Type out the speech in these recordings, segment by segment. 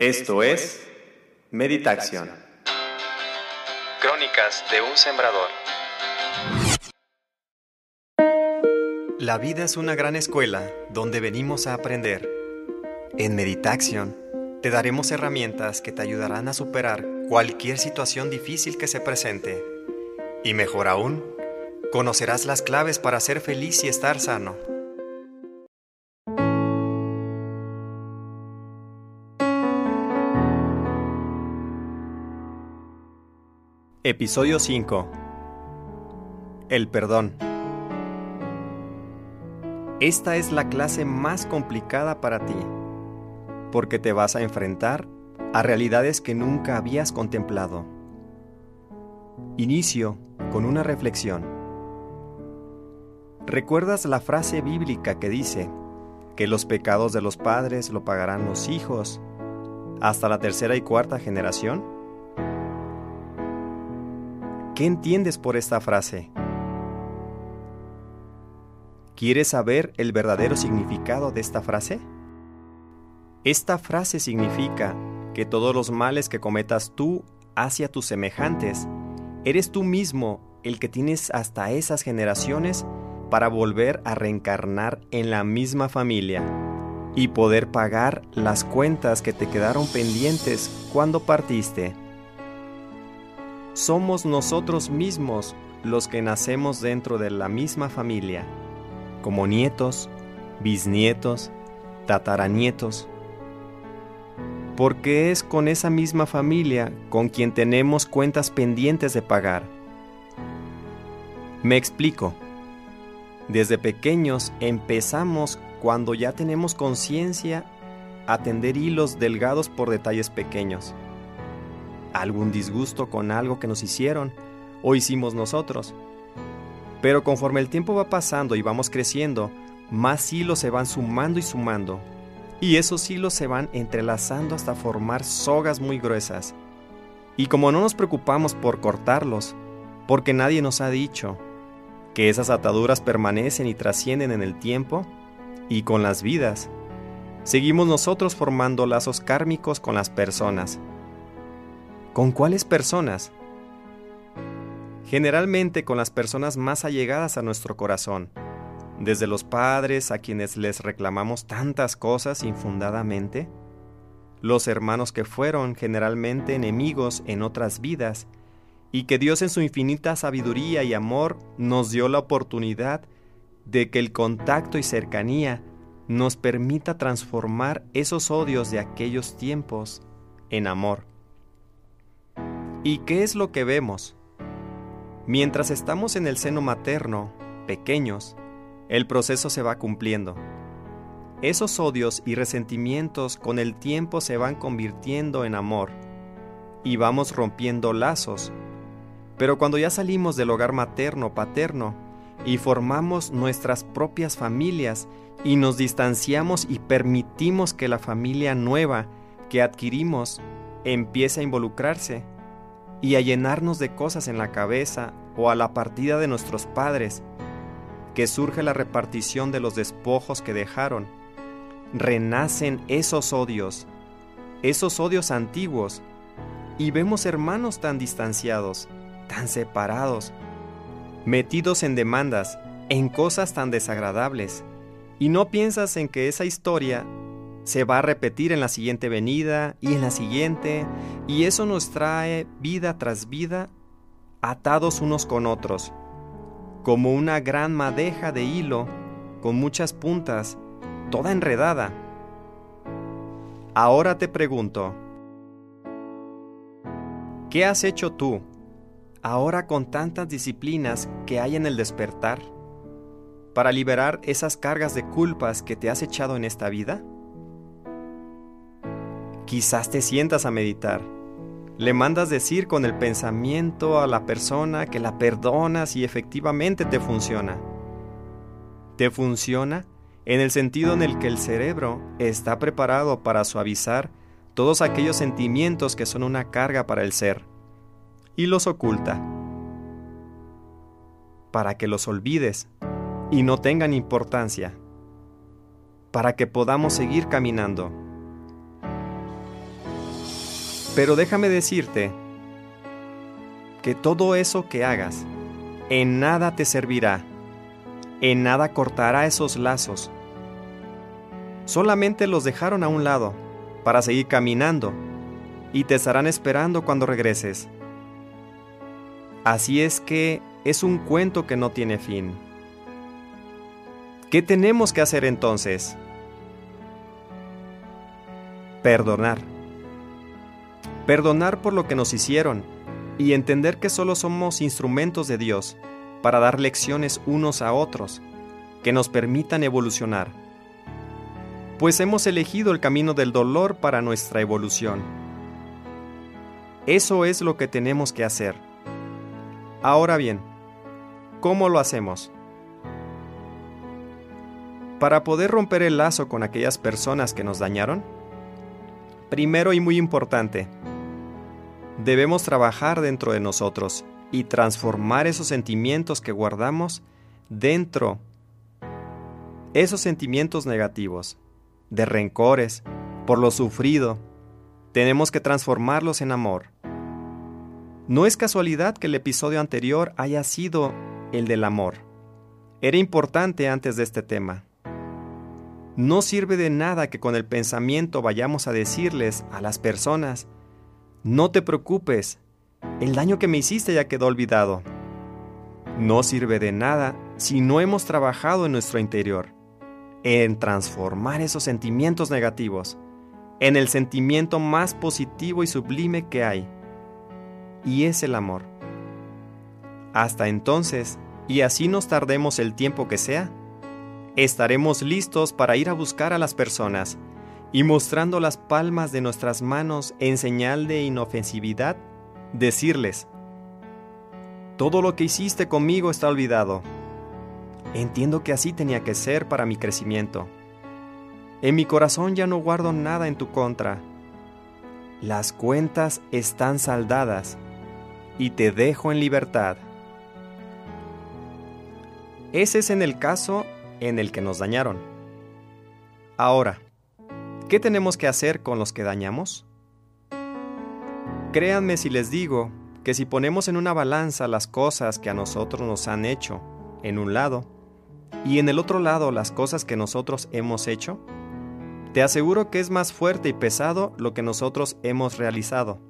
Esto es Meditación. Crónicas de un sembrador. La vida es una gran escuela donde venimos a aprender. En Meditación te daremos herramientas que te ayudarán a superar cualquier situación difícil que se presente. Y mejor aún, conocerás las claves para ser feliz y estar sano. Episodio 5 El perdón Esta es la clase más complicada para ti, porque te vas a enfrentar a realidades que nunca habías contemplado. Inicio con una reflexión. ¿Recuerdas la frase bíblica que dice que los pecados de los padres lo pagarán los hijos hasta la tercera y cuarta generación? ¿Qué entiendes por esta frase? ¿Quieres saber el verdadero significado de esta frase? Esta frase significa que todos los males que cometas tú hacia tus semejantes, eres tú mismo el que tienes hasta esas generaciones para volver a reencarnar en la misma familia y poder pagar las cuentas que te quedaron pendientes cuando partiste somos nosotros mismos los que nacemos dentro de la misma familia, como nietos, bisnietos, tataranietos, porque es con esa misma familia con quien tenemos cuentas pendientes de pagar. Me explico. Desde pequeños empezamos cuando ya tenemos conciencia a tender hilos delgados por detalles pequeños algún disgusto con algo que nos hicieron o hicimos nosotros. Pero conforme el tiempo va pasando y vamos creciendo, más hilos se van sumando y sumando. Y esos hilos se van entrelazando hasta formar sogas muy gruesas. Y como no nos preocupamos por cortarlos, porque nadie nos ha dicho que esas ataduras permanecen y trascienden en el tiempo y con las vidas, seguimos nosotros formando lazos kármicos con las personas ¿Con cuáles personas? Generalmente con las personas más allegadas a nuestro corazón, desde los padres a quienes les reclamamos tantas cosas infundadamente, los hermanos que fueron generalmente enemigos en otras vidas, y que Dios en su infinita sabiduría y amor nos dio la oportunidad de que el contacto y cercanía nos permita transformar esos odios de aquellos tiempos en amor. ¿Y qué es lo que vemos? Mientras estamos en el seno materno, pequeños, el proceso se va cumpliendo. Esos odios y resentimientos con el tiempo se van convirtiendo en amor y vamos rompiendo lazos. Pero cuando ya salimos del hogar materno paterno y formamos nuestras propias familias y nos distanciamos y permitimos que la familia nueva que adquirimos empiece a involucrarse, y a llenarnos de cosas en la cabeza o a la partida de nuestros padres, que surge la repartición de los despojos que dejaron, renacen esos odios, esos odios antiguos, y vemos hermanos tan distanciados, tan separados, metidos en demandas, en cosas tan desagradables, y no piensas en que esa historia se va a repetir en la siguiente venida y en la siguiente, y eso nos trae vida tras vida atados unos con otros, como una gran madeja de hilo con muchas puntas, toda enredada. Ahora te pregunto, ¿qué has hecho tú ahora con tantas disciplinas que hay en el despertar para liberar esas cargas de culpas que te has echado en esta vida? Quizás te sientas a meditar. Le mandas decir con el pensamiento a la persona que la perdonas y efectivamente te funciona. Te funciona en el sentido en el que el cerebro está preparado para suavizar todos aquellos sentimientos que son una carga para el ser y los oculta para que los olvides y no tengan importancia, para que podamos seguir caminando Pero déjame decirte que todo eso que hagas en nada te servirá, en nada cortará esos lazos. Solamente los dejaron a un lado para seguir caminando y te estarán esperando cuando regreses. Así es que es un cuento que no tiene fin. ¿Qué tenemos que hacer entonces? Perdonar. Perdonar por lo que nos hicieron y entender que solo somos instrumentos de Dios para dar lecciones unos a otros que nos permitan evolucionar. Pues hemos elegido el camino del dolor para nuestra evolución. Eso es lo que tenemos que hacer. Ahora bien, ¿cómo lo hacemos? Para poder romper el lazo con aquellas personas que nos dañaron, primero y muy importante, debemos trabajar dentro de nosotros y transformar esos sentimientos que guardamos dentro, esos sentimientos negativos, de rencores, por lo sufrido, tenemos que transformarlos en amor. No es casualidad que el episodio anterior haya sido el del amor. Era importante antes de este tema. No sirve de nada que con el pensamiento vayamos a decirles a las personas, no te preocupes, el daño que me hiciste ya quedó olvidado. No sirve de nada si no hemos trabajado en nuestro interior, en transformar esos sentimientos negativos en el sentimiento más positivo y sublime que hay, y es el amor. Hasta entonces, y así nos tardemos el tiempo que sea, estaremos listos para ir a buscar a las personas y mostrando las palmas de nuestras manos en señal de inofensividad, decirles, todo lo que hiciste conmigo está olvidado. Entiendo que así tenía que ser para mi crecimiento. En mi corazón ya no guardo nada en tu contra. Las cuentas están saldadas y te dejo en libertad. Ese es en el caso en el que nos dañaron. Ahora, ¿qué tenemos que hacer con los que dañamos? Créanme si les digo que si ponemos en una balanza las cosas que a nosotros nos han hecho en un lado y en el otro lado las cosas que nosotros hemos hecho, te aseguro que es más fuerte y pesado lo que nosotros hemos realizado.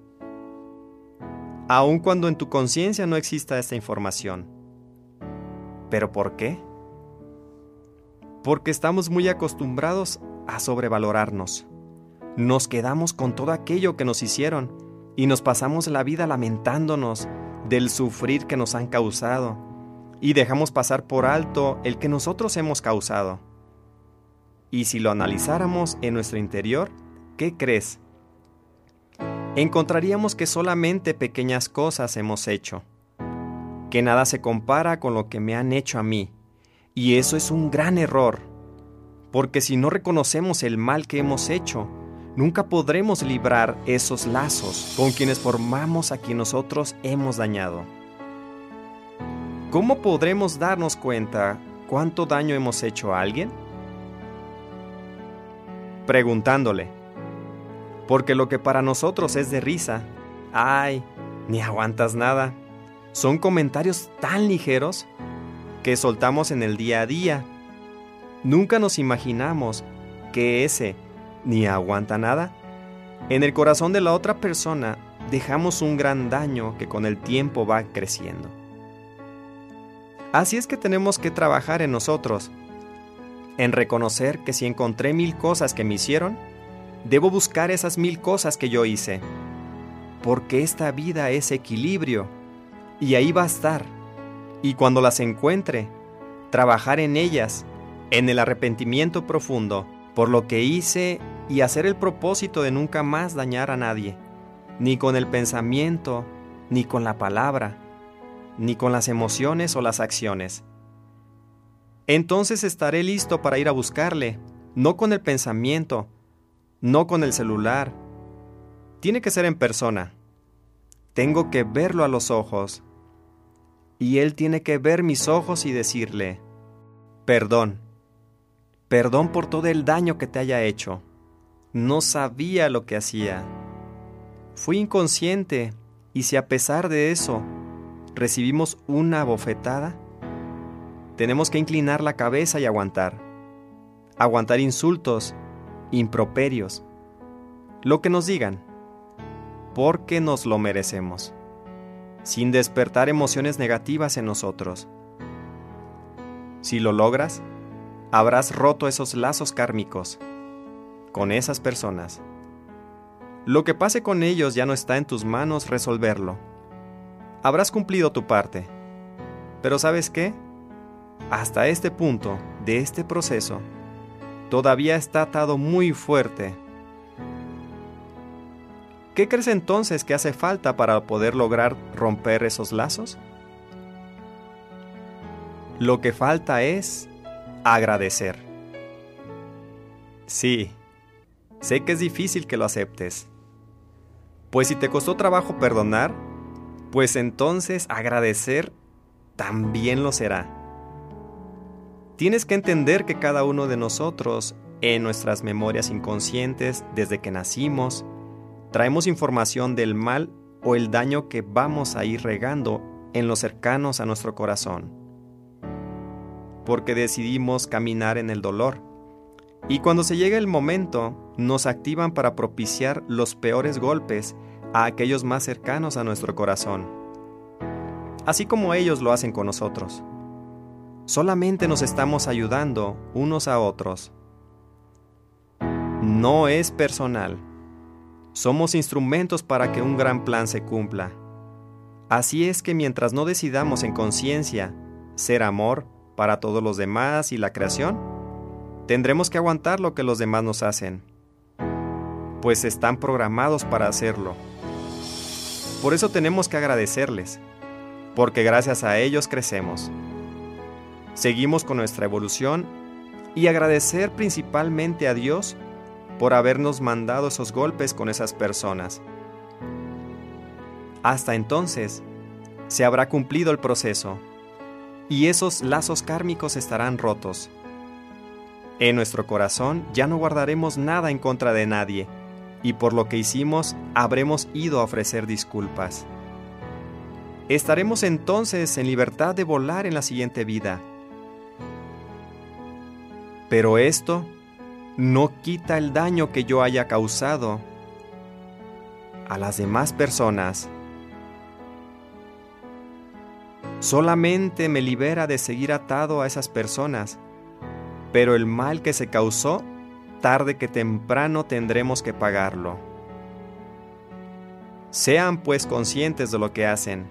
Aun cuando en tu conciencia no exista esta información. ¿Pero por qué? Porque estamos muy acostumbrados a sobrevalorarnos. Nos quedamos con todo aquello que nos hicieron y nos pasamos la vida lamentándonos del sufrir que nos han causado y dejamos pasar por alto el que nosotros hemos causado. Y si lo analizáramos en nuestro interior, ¿qué crees? Encontraríamos que solamente pequeñas cosas hemos hecho, que nada se compara con lo que me han hecho a mí, y eso es un gran error, porque si no reconocemos el mal que hemos hecho, nunca podremos librar esos lazos con quienes formamos a quien nosotros hemos dañado. ¿Cómo podremos darnos cuenta cuánto daño hemos hecho a alguien? preguntándole. Porque lo que para nosotros es de risa, ay, ni aguantas nada, son comentarios tan ligeros que soltamos en el día a día. Nunca nos imaginamos que ese ni aguanta nada. En el corazón de la otra persona dejamos un gran daño que con el tiempo va creciendo. Así es que tenemos que trabajar en nosotros en reconocer que si encontré mil cosas que me hicieron, debo buscar esas mil cosas que yo hice. Porque esta vida es equilibrio y ahí va a estar. Y cuando las encuentre, trabajar en ellas, en el arrepentimiento profundo por lo que hice y hacer el propósito de nunca más dañar a nadie, ni con el pensamiento, ni con la palabra, ni con las emociones o las acciones entonces estaré listo para ir a buscarle, no con el pensamiento, no con el celular. Tiene que ser en persona. Tengo que verlo a los ojos. Y él tiene que ver mis ojos y decirle, perdón, perdón por todo el daño que te haya hecho. No sabía lo que hacía. fui inconsciente y si a pesar de eso recibimos una bofetada, tenemos que inclinar la cabeza y aguantar. Aguantar insultos, improperios, lo que nos digan, porque nos lo merecemos, sin despertar emociones negativas en nosotros. Si lo logras, habrás roto esos lazos kármicos con esas personas. Lo que pase con ellos ya no está en tus manos resolverlo. Habrás cumplido tu parte. Pero ¿sabes qué? Hasta este punto de este proceso, todavía está atado muy fuerte. ¿Qué crees entonces que hace falta para poder lograr romper esos lazos? Lo que falta es agradecer. Sí, sé que es difícil que lo aceptes. Pues si te costó trabajo perdonar, pues entonces agradecer también lo será. Tienes que entender que cada uno de nosotros, en nuestras memorias inconscientes, desde que nacimos, traemos información del mal o el daño que vamos a ir regando en los cercanos a nuestro corazón porque decidimos caminar en el dolor. Y cuando se llega el momento, nos activan para propiciar los peores golpes a aquellos más cercanos a nuestro corazón, así como ellos lo hacen con nosotros. Solamente nos estamos ayudando unos a otros. No es personal. Somos instrumentos para que un gran plan se cumpla. Así es que mientras no decidamos en conciencia ser amor, para todos los demás y la creación, tendremos que aguantar lo que los demás nos hacen, pues están programados para hacerlo. Por eso tenemos que agradecerles, porque gracias a ellos crecemos. Seguimos con nuestra evolución y agradecer principalmente a Dios por habernos mandado esos golpes con esas personas. Hasta entonces, se habrá cumplido el proceso y esos lazos kármicos estarán rotos. En nuestro corazón ya no guardaremos nada en contra de nadie, y por lo que hicimos habremos ido a ofrecer disculpas. Estaremos entonces en libertad de volar en la siguiente vida. Pero esto no quita el daño que yo haya causado a las demás personas solamente me libera de seguir atado a esas personas, pero el mal que se causó, tarde que temprano tendremos que pagarlo. Sean pues conscientes de lo que hacen.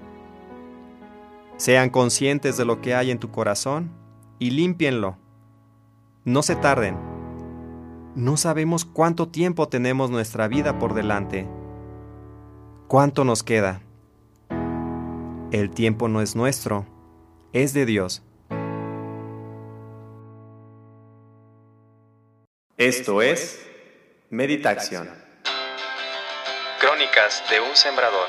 Sean conscientes de lo que hay en tu corazón y límpienlo. No se tarden. No sabemos cuánto tiempo tenemos nuestra vida por delante. ¿Cuánto nos queda? El tiempo no es nuestro, es de Dios. Esto es Meditación. Crónicas de un Sembrador.